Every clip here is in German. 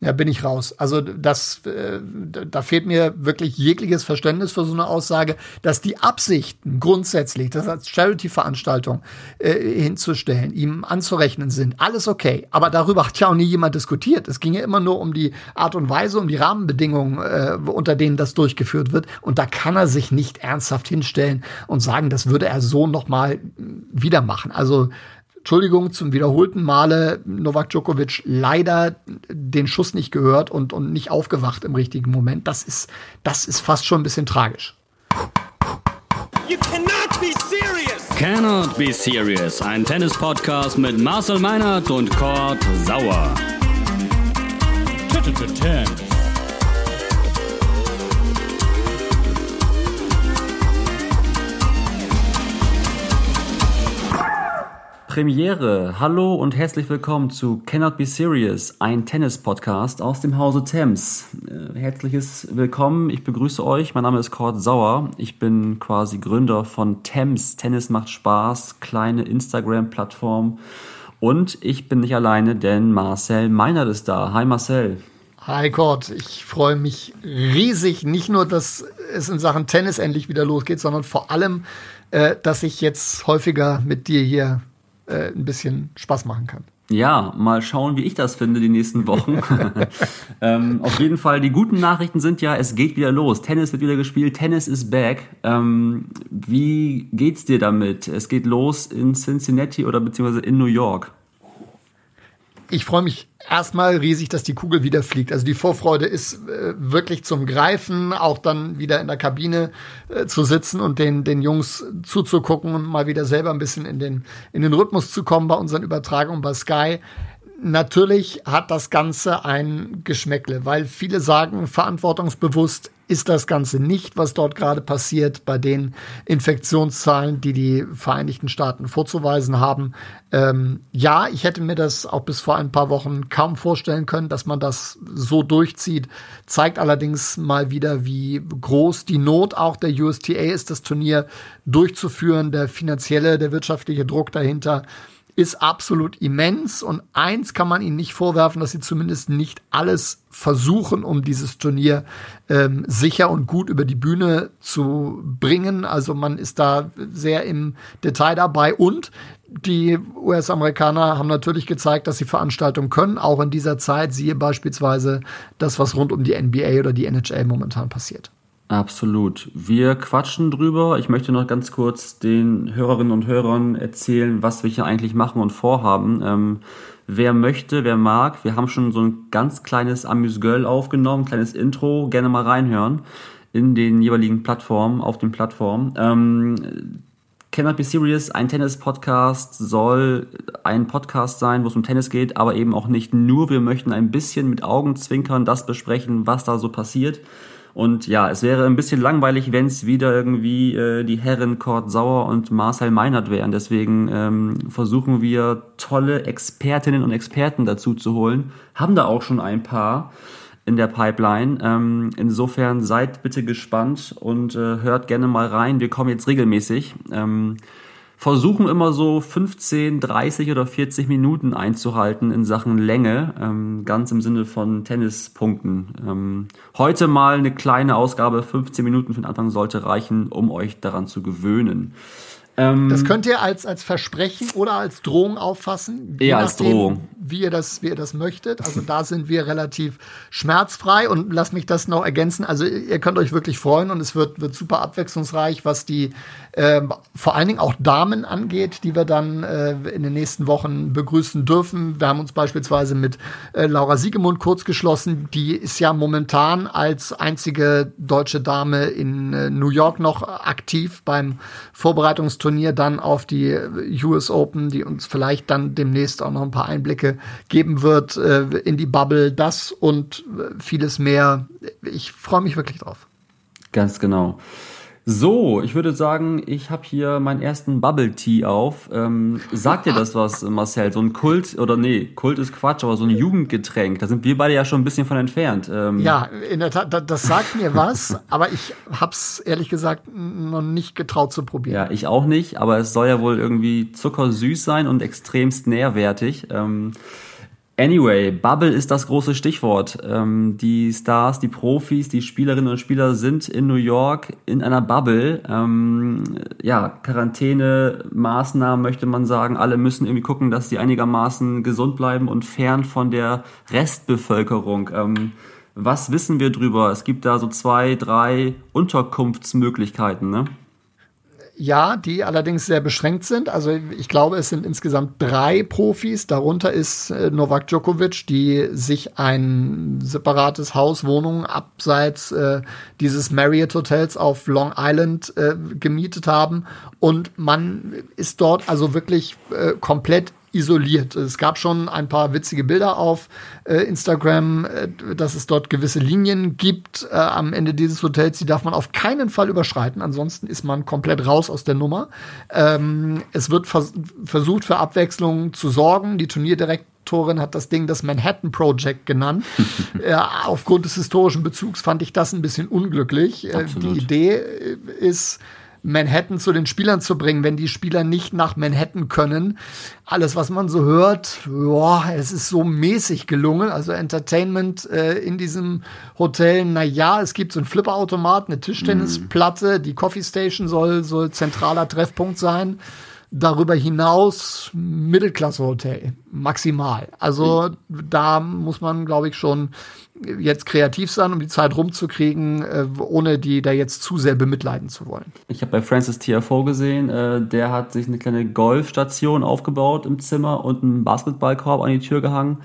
Ja, bin ich raus. Also das, äh, da fehlt mir wirklich jegliches Verständnis für so eine Aussage, dass die Absichten grundsätzlich, das als Charity-Veranstaltung äh, hinzustellen, ihm anzurechnen sind, alles okay. Aber darüber hat ja auch nie jemand diskutiert. Es ging ja immer nur um die Art und Weise, um die Rahmenbedingungen, äh, unter denen das durchgeführt wird. Und da kann er sich nicht ernsthaft hinstellen und sagen, das würde er so noch mal wieder machen. Also Entschuldigung, zum wiederholten Male Novak Djokovic leider den Schuss nicht gehört und, und nicht aufgewacht im richtigen Moment. Das ist, das ist fast schon ein bisschen tragisch. You cannot be serious! Cannot be serious. Ein Tennis-Podcast mit Marcel Meinert und Kurt Sauer. Premiere. Hallo und herzlich willkommen zu Cannot Be Serious, ein Tennis-Podcast aus dem Hause Thames. Äh, herzliches Willkommen, ich begrüße euch. Mein Name ist Kurt Sauer. Ich bin quasi Gründer von Thames. Tennis macht Spaß, kleine Instagram-Plattform. Und ich bin nicht alleine, denn Marcel Meinert ist da. Hi Marcel. Hi Kurt, ich freue mich riesig, nicht nur, dass es in Sachen Tennis endlich wieder losgeht, sondern vor allem, äh, dass ich jetzt häufiger mit dir hier äh, ein bisschen Spaß machen kann. Ja, mal schauen, wie ich das finde die nächsten Wochen. ähm, auf jeden Fall, die guten Nachrichten sind ja, es geht wieder los. Tennis wird wieder gespielt, Tennis is back. Ähm, wie geht's dir damit? Es geht los in Cincinnati oder beziehungsweise in New York ich freue mich erstmal riesig, dass die Kugel wieder fliegt. Also die Vorfreude ist äh, wirklich zum Greifen, auch dann wieder in der Kabine äh, zu sitzen und den, den Jungs zuzugucken und mal wieder selber ein bisschen in den, in den Rhythmus zu kommen bei unseren Übertragungen bei Sky. Natürlich hat das Ganze ein Geschmäckle, weil viele sagen, verantwortungsbewusst ist das Ganze nicht, was dort gerade passiert bei den Infektionszahlen, die die Vereinigten Staaten vorzuweisen haben. Ähm, ja, ich hätte mir das auch bis vor ein paar Wochen kaum vorstellen können, dass man das so durchzieht. Zeigt allerdings mal wieder, wie groß die Not auch der USTA ist, das Turnier durchzuführen, der finanzielle, der wirtschaftliche Druck dahinter ist absolut immens und eins kann man ihnen nicht vorwerfen, dass sie zumindest nicht alles versuchen, um dieses Turnier ähm, sicher und gut über die Bühne zu bringen. Also man ist da sehr im Detail dabei und die US-Amerikaner haben natürlich gezeigt, dass sie Veranstaltungen können, auch in dieser Zeit. Siehe beispielsweise das, was rund um die NBA oder die NHL momentan passiert. Absolut. Wir quatschen drüber. Ich möchte noch ganz kurz den Hörerinnen und Hörern erzählen, was wir hier eigentlich machen und vorhaben. Ähm, wer möchte, wer mag, wir haben schon so ein ganz kleines Amuse-Girl aufgenommen, kleines Intro, gerne mal reinhören in den jeweiligen Plattformen, auf den Plattformen. Ähm, Cannot Be Serious, ein Tennis-Podcast soll ein Podcast sein, wo es um Tennis geht, aber eben auch nicht nur. Wir möchten ein bisschen mit Augenzwinkern das besprechen, was da so passiert und ja, es wäre ein bisschen langweilig, wenn es wieder irgendwie äh, die Herren Kurt Sauer und Marcel Meinert wären. Deswegen ähm, versuchen wir tolle Expertinnen und Experten dazu zu holen. Haben da auch schon ein paar in der Pipeline. Ähm, insofern seid bitte gespannt und äh, hört gerne mal rein. Wir kommen jetzt regelmäßig. Ähm, versuchen immer so 15, 30 oder 40 Minuten einzuhalten in Sachen Länge, ähm, ganz im Sinne von Tennispunkten. Ähm, heute mal eine kleine Ausgabe, 15 Minuten für den Anfang sollte reichen, um euch daran zu gewöhnen. Ähm, das könnt ihr als, als Versprechen oder als Drohung auffassen. Eher als Drohung. Wie ihr, das, wie ihr das möchtet. Also da sind wir relativ schmerzfrei und lasst mich das noch ergänzen. Also ihr könnt euch wirklich freuen und es wird, wird super abwechslungsreich, was die äh, vor allen Dingen auch Damen angeht, die wir dann äh, in den nächsten Wochen begrüßen dürfen. Wir haben uns beispielsweise mit äh, Laura Siegemund kurz geschlossen. Die ist ja momentan als einzige deutsche Dame in äh, New York noch aktiv beim Vorbereitungsturnier Turnier dann auf die US Open, die uns vielleicht dann demnächst auch noch ein paar Einblicke geben wird äh, in die Bubble. Das und äh, vieles mehr. Ich freue mich wirklich drauf. Ganz genau. So, ich würde sagen, ich habe hier meinen ersten Bubble Tea auf. Ähm, sagt dir das was, Marcel? So ein Kult, oder nee, Kult ist Quatsch, aber so ein Jugendgetränk. Da sind wir beide ja schon ein bisschen von entfernt. Ähm. Ja, in der Tat, das sagt mir was, aber ich hab's ehrlich gesagt noch nicht getraut zu probieren. Ja, ich auch nicht, aber es soll ja wohl irgendwie zuckersüß sein und extremst nährwertig. Ähm, Anyway, Bubble ist das große Stichwort. Ähm, die Stars, die Profis, die Spielerinnen und Spieler sind in New York in einer Bubble. Ähm, ja, Quarantäne, Maßnahmen möchte man sagen. Alle müssen irgendwie gucken, dass sie einigermaßen gesund bleiben und fern von der Restbevölkerung. Ähm, was wissen wir drüber? Es gibt da so zwei, drei Unterkunftsmöglichkeiten, ne? Ja, die allerdings sehr beschränkt sind. Also ich glaube, es sind insgesamt drei Profis. Darunter ist äh, Novak Djokovic, die sich ein separates Haus, Wohnung abseits äh, dieses Marriott Hotels auf Long Island äh, gemietet haben. Und man ist dort also wirklich äh, komplett isoliert. Es gab schon ein paar witzige Bilder auf äh, Instagram, äh, dass es dort gewisse Linien gibt äh, am Ende dieses Hotels, die darf man auf keinen Fall überschreiten. Ansonsten ist man komplett raus aus der Nummer. Ähm, es wird vers versucht, für Abwechslung zu sorgen. Die Turnierdirektorin hat das Ding das Manhattan Project genannt. aufgrund des historischen Bezugs fand ich das ein bisschen unglücklich. Äh, die Idee äh, ist, Manhattan zu den Spielern zu bringen, wenn die Spieler nicht nach Manhattan können. Alles, was man so hört, boah, es ist so mäßig gelungen. Also Entertainment äh, in diesem Hotel, na ja, es gibt so einen Flipperautomat, eine Tischtennisplatte, mm. die Coffee Station soll, soll zentraler Treffpunkt sein. Darüber hinaus Mittelklasse-Hotel, maximal. Also da muss man, glaube ich, schon jetzt kreativ sein, um die Zeit rumzukriegen, äh, ohne die da jetzt zu sehr bemitleiden zu wollen. Ich habe bei Francis TFO gesehen, äh, der hat sich eine kleine Golfstation aufgebaut im Zimmer und einen Basketballkorb an die Tür gehangen.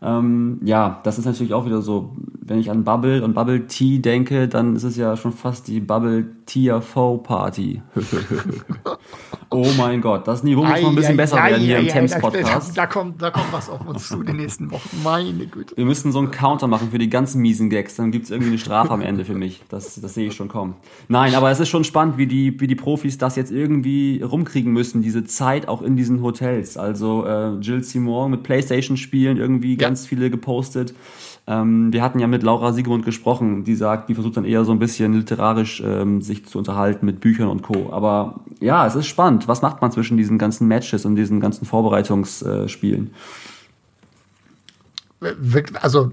Ähm, ja, das ist natürlich auch wieder so, wenn ich an Bubble und Bubble Tea denke, dann ist es ja schon fast die Bubble TFO Party. oh mein Gott, das Niveau muss noch ein bisschen besser werden hier im Thames Podcast. Da, kommt, da kommt was auf uns zu die nächsten Wochen. Meine Güte. Wir müssen so einen Counter machen für die ganzen miesen Gags, dann gibt es irgendwie eine Strafe am Ende für mich. Das, das sehe ich schon kommen. Nein, aber es ist schon spannend, wie die, wie die Profis das jetzt irgendwie rumkriegen müssen, diese Zeit auch in diesen Hotels. Also äh, Jill Simon mit Playstation spielen irgendwie ja ganz viele gepostet. Ähm, wir hatten ja mit Laura Siegemund gesprochen, die sagt, die versucht dann eher so ein bisschen literarisch ähm, sich zu unterhalten mit Büchern und Co. Aber ja, es ist spannend. Was macht man zwischen diesen ganzen Matches und diesen ganzen Vorbereitungsspielen? Also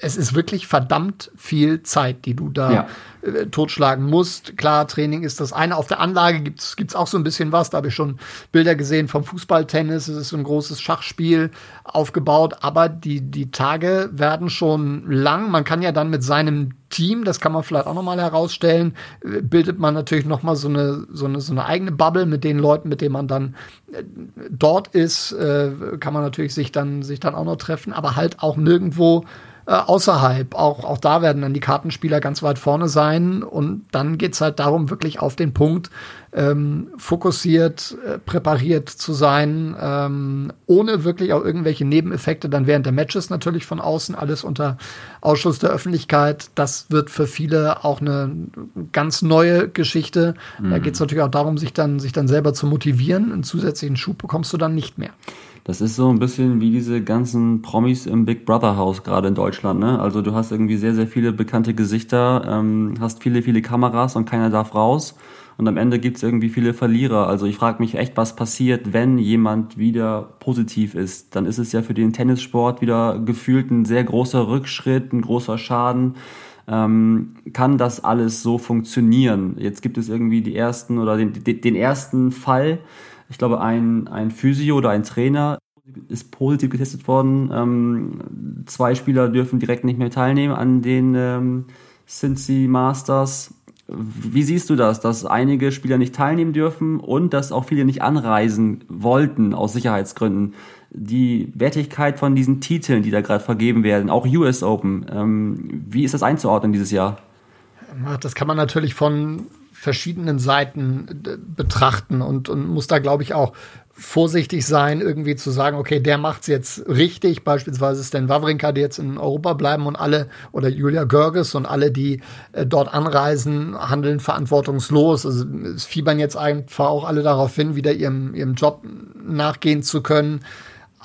es ist wirklich verdammt viel Zeit, die du da ja. äh, totschlagen musst. Klar, Training ist das eine. Auf der Anlage gibt es auch so ein bisschen was. Da habe ich schon Bilder gesehen vom Fußballtennis. Es ist ein großes Schachspiel aufgebaut. Aber die, die Tage werden schon lang. Man kann ja dann mit seinem Team, das kann man vielleicht auch nochmal herausstellen, äh, bildet man natürlich nochmal so eine, so, eine, so eine eigene Bubble mit den Leuten, mit denen man dann äh, dort ist, äh, kann man natürlich sich dann, sich dann auch noch treffen, aber halt auch nirgendwo äh, außerhalb. Auch, auch da werden dann die Kartenspieler ganz weit vorne sein. Und dann geht's halt darum, wirklich auf den Punkt ähm, fokussiert, äh, präpariert zu sein, ähm, ohne wirklich auch irgendwelche Nebeneffekte dann während der Matches natürlich von außen, alles unter Ausschluss der Öffentlichkeit. Das wird für viele auch eine ganz neue Geschichte. Mhm. Da geht's natürlich auch darum, sich dann, sich dann selber zu motivieren. Einen zusätzlichen Schub bekommst du dann nicht mehr. Das ist so ein bisschen wie diese ganzen Promis im Big Brother Haus gerade in Deutschland. Ne? Also du hast irgendwie sehr, sehr viele bekannte Gesichter, ähm, hast viele, viele Kameras und keiner darf raus. Und am Ende gibt's irgendwie viele Verlierer. Also ich frage mich echt, was passiert, wenn jemand wieder positiv ist. Dann ist es ja für den Tennissport wieder gefühlt ein sehr großer Rückschritt, ein großer Schaden. Ähm, kann das alles so funktionieren? Jetzt gibt es irgendwie die ersten oder den, den ersten Fall. Ich glaube, ein, ein Physio oder ein Trainer ist positiv getestet worden. Ähm, zwei Spieler dürfen direkt nicht mehr teilnehmen an den ähm, Cincy Masters. Wie siehst du das, dass einige Spieler nicht teilnehmen dürfen und dass auch viele nicht anreisen wollten aus Sicherheitsgründen? Die Wertigkeit von diesen Titeln, die da gerade vergeben werden, auch US Open, ähm, wie ist das einzuordnen dieses Jahr? Das kann man natürlich von verschiedenen Seiten äh, betrachten und, und muss da, glaube ich, auch vorsichtig sein, irgendwie zu sagen, okay, der macht's jetzt richtig, beispielsweise Stan Wawrinka, die jetzt in Europa bleiben und alle, oder Julia Görges und alle, die äh, dort anreisen, handeln verantwortungslos. Also es fiebern jetzt einfach auch alle darauf hin, wieder ihrem, ihrem Job nachgehen zu können.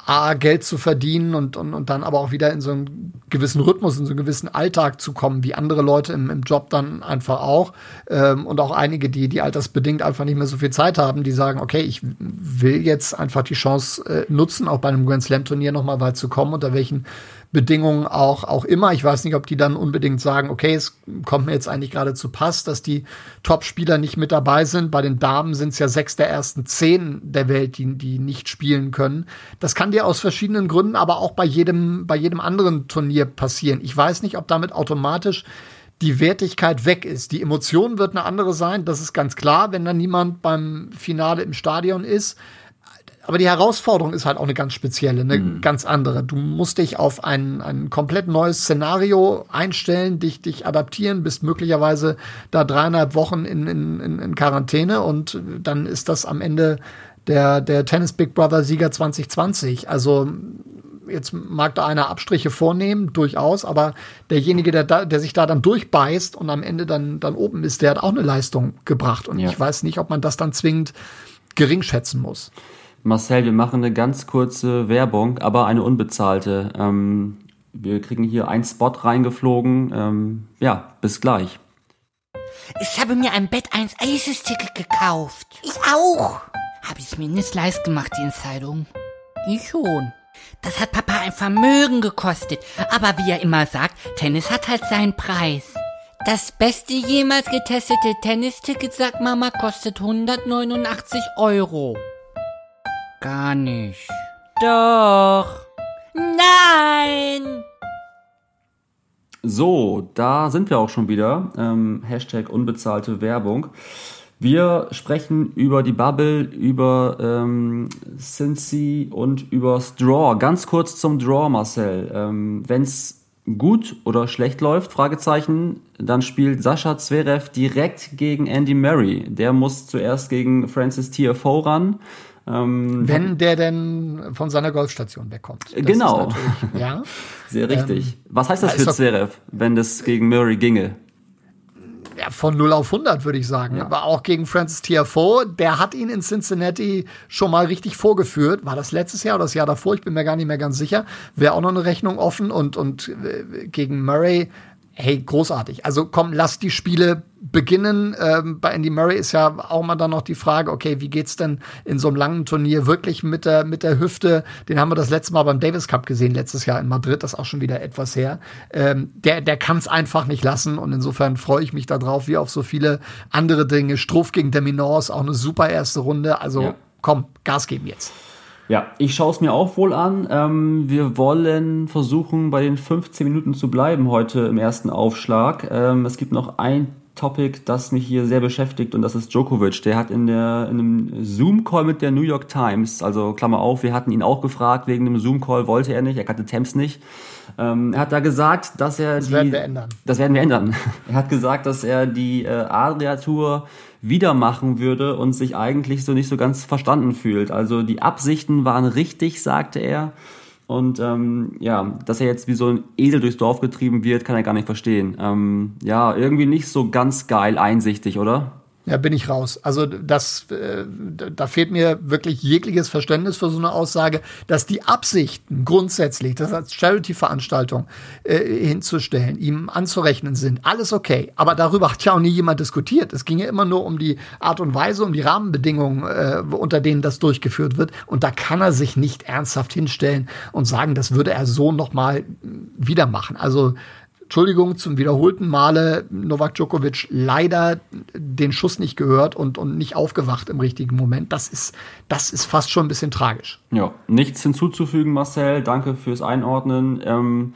A, Geld zu verdienen und, und, und dann aber auch wieder in so ein gewissen Rhythmus, in so einen gewissen Alltag zu kommen, wie andere Leute im, im Job dann einfach auch. Ähm, und auch einige, die, die altersbedingt einfach nicht mehr so viel Zeit haben, die sagen, okay, ich will jetzt einfach die Chance äh, nutzen, auch bei einem Grand Slam Turnier nochmal weit zu kommen, unter welchen Bedingungen auch, auch immer. Ich weiß nicht, ob die dann unbedingt sagen, okay, es kommt mir jetzt eigentlich gerade zu Pass, dass die Top-Spieler nicht mit dabei sind. Bei den Damen sind es ja sechs der ersten zehn der Welt, die, die nicht spielen können. Das kann dir aus verschiedenen Gründen aber auch bei jedem, bei jedem anderen Turnier passieren. Ich weiß nicht, ob damit automatisch die Wertigkeit weg ist. Die Emotion wird eine andere sein, das ist ganz klar, wenn da niemand beim Finale im Stadion ist aber die Herausforderung ist halt auch eine ganz spezielle, eine mhm. ganz andere. Du musst dich auf ein, ein komplett neues Szenario einstellen, dich, dich adaptieren, bist möglicherweise da dreieinhalb Wochen in, in, in Quarantäne und dann ist das am Ende der, der Tennis Big Brother Sieger 2020. Also jetzt mag da einer Abstriche vornehmen, durchaus, aber derjenige, der, da, der sich da dann durchbeißt und am Ende dann, dann oben ist, der hat auch eine Leistung gebracht. Und ja. ich weiß nicht, ob man das dann zwingend gering schätzen muss. Marcel, wir machen eine ganz kurze Werbung, aber eine unbezahlte. Ähm, wir kriegen hier einen Spot reingeflogen. Ähm, ja, bis gleich. Ich habe mir ein Bett 1 Aces-Ticket gekauft. Ich auch. Habe ich mir nicht leicht gemacht, die Entscheidung. Ich schon. Das hat Papa ein Vermögen gekostet. Aber wie er immer sagt, Tennis hat halt seinen Preis. Das beste jemals getestete Tennisticket, sagt Mama, kostet 189 Euro. Gar nicht. Doch. Nein! So, da sind wir auch schon wieder. Ähm, Hashtag unbezahlte Werbung. Wir sprechen über die Bubble, über ähm, Cincy und über Draw. Ganz kurz zum Draw, Marcel. Ähm, Wenn es gut oder schlecht läuft, Fragezeichen, dann spielt Sascha Zverev direkt gegen Andy Murray. Der muss zuerst gegen Francis TFO ran. Ähm, Wenn der denn von seiner Golfstation wegkommt. Das genau. ja. Sehr richtig. Ähm, Was heißt das für Zverev, wenn das gegen Murray ginge? Ja, von 0 auf 100 würde ich sagen. Ja. Aber auch gegen Francis Tiafoe, der hat ihn in Cincinnati schon mal richtig vorgeführt. War das letztes Jahr oder das Jahr davor? Ich bin mir gar nicht mehr ganz sicher. Wäre auch noch eine Rechnung offen und, und äh, gegen Murray hey, großartig. Also komm, lass die Spiele beginnen. Ähm, bei Andy Murray ist ja auch mal dann noch die Frage, okay, wie geht's denn in so einem langen Turnier wirklich mit der, mit der Hüfte? Den haben wir das letzte Mal beim Davis Cup gesehen, letztes Jahr in Madrid, das ist auch schon wieder etwas her. Ähm, der der kann es einfach nicht lassen und insofern freue ich mich darauf, wie auf so viele andere Dinge. Struff gegen Deminors, auch eine super erste Runde. Also ja. komm, Gas geben jetzt. Ja, ich schaue es mir auch wohl an. Ähm, wir wollen versuchen, bei den 15 Minuten zu bleiben heute im ersten Aufschlag. Ähm, es gibt noch ein Topic, das mich hier sehr beschäftigt und das ist Djokovic. Der hat in, der, in einem Zoom-Call mit der New York Times, also Klammer auf, wir hatten ihn auch gefragt wegen einem Zoom-Call, wollte er nicht, er kannte Temps nicht. Ähm, er hat da gesagt, dass er das die... Das werden wir ändern. Das werden wir ändern. er hat gesagt, dass er die äh, Adria-Tour wieder machen würde und sich eigentlich so nicht so ganz verstanden fühlt. Also die Absichten waren richtig, sagte er. Und ähm, ja, dass er jetzt wie so ein Esel durchs Dorf getrieben wird, kann er gar nicht verstehen. Ähm, ja, irgendwie nicht so ganz geil einsichtig, oder? Ja, bin ich raus. Also das, äh, da fehlt mir wirklich jegliches Verständnis für so eine Aussage, dass die Absichten grundsätzlich, das als Charity-Veranstaltung äh, hinzustellen, ihm anzurechnen sind, alles okay. Aber darüber hat ja auch nie jemand diskutiert. Es ging ja immer nur um die Art und Weise, um die Rahmenbedingungen, äh, unter denen das durchgeführt wird. Und da kann er sich nicht ernsthaft hinstellen und sagen, das würde er so noch mal wieder machen. Also Entschuldigung, zum wiederholten Male Novak Djokovic leider den Schuss nicht gehört und, und nicht aufgewacht im richtigen Moment. Das ist, das ist fast schon ein bisschen tragisch. Ja, nichts hinzuzufügen, Marcel. Danke fürs Einordnen. Ähm,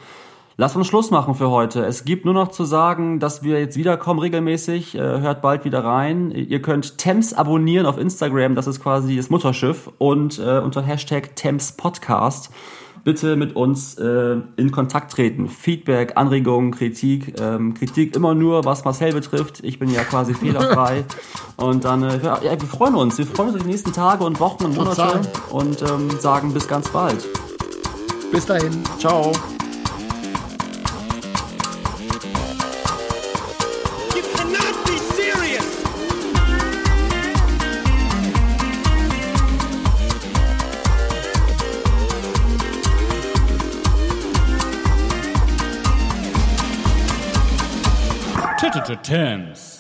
lass uns Schluss machen für heute. Es gibt nur noch zu sagen, dass wir jetzt wiederkommen regelmäßig. Äh, hört bald wieder rein. Ihr könnt Thames abonnieren auf Instagram. Das ist quasi das Mutterschiff. Und äh, unter Hashtag Thames Podcast bitte mit uns äh, in Kontakt treten. Feedback, Anregungen, Kritik. Ähm, Kritik immer nur, was Marcel betrifft. Ich bin ja quasi fehlerfrei. und dann, äh, ja, wir freuen uns. Wir freuen uns auf die nächsten Tage und Wochen und Monate und ähm, sagen bis ganz bald. Bis dahin. Ciao. Tennis.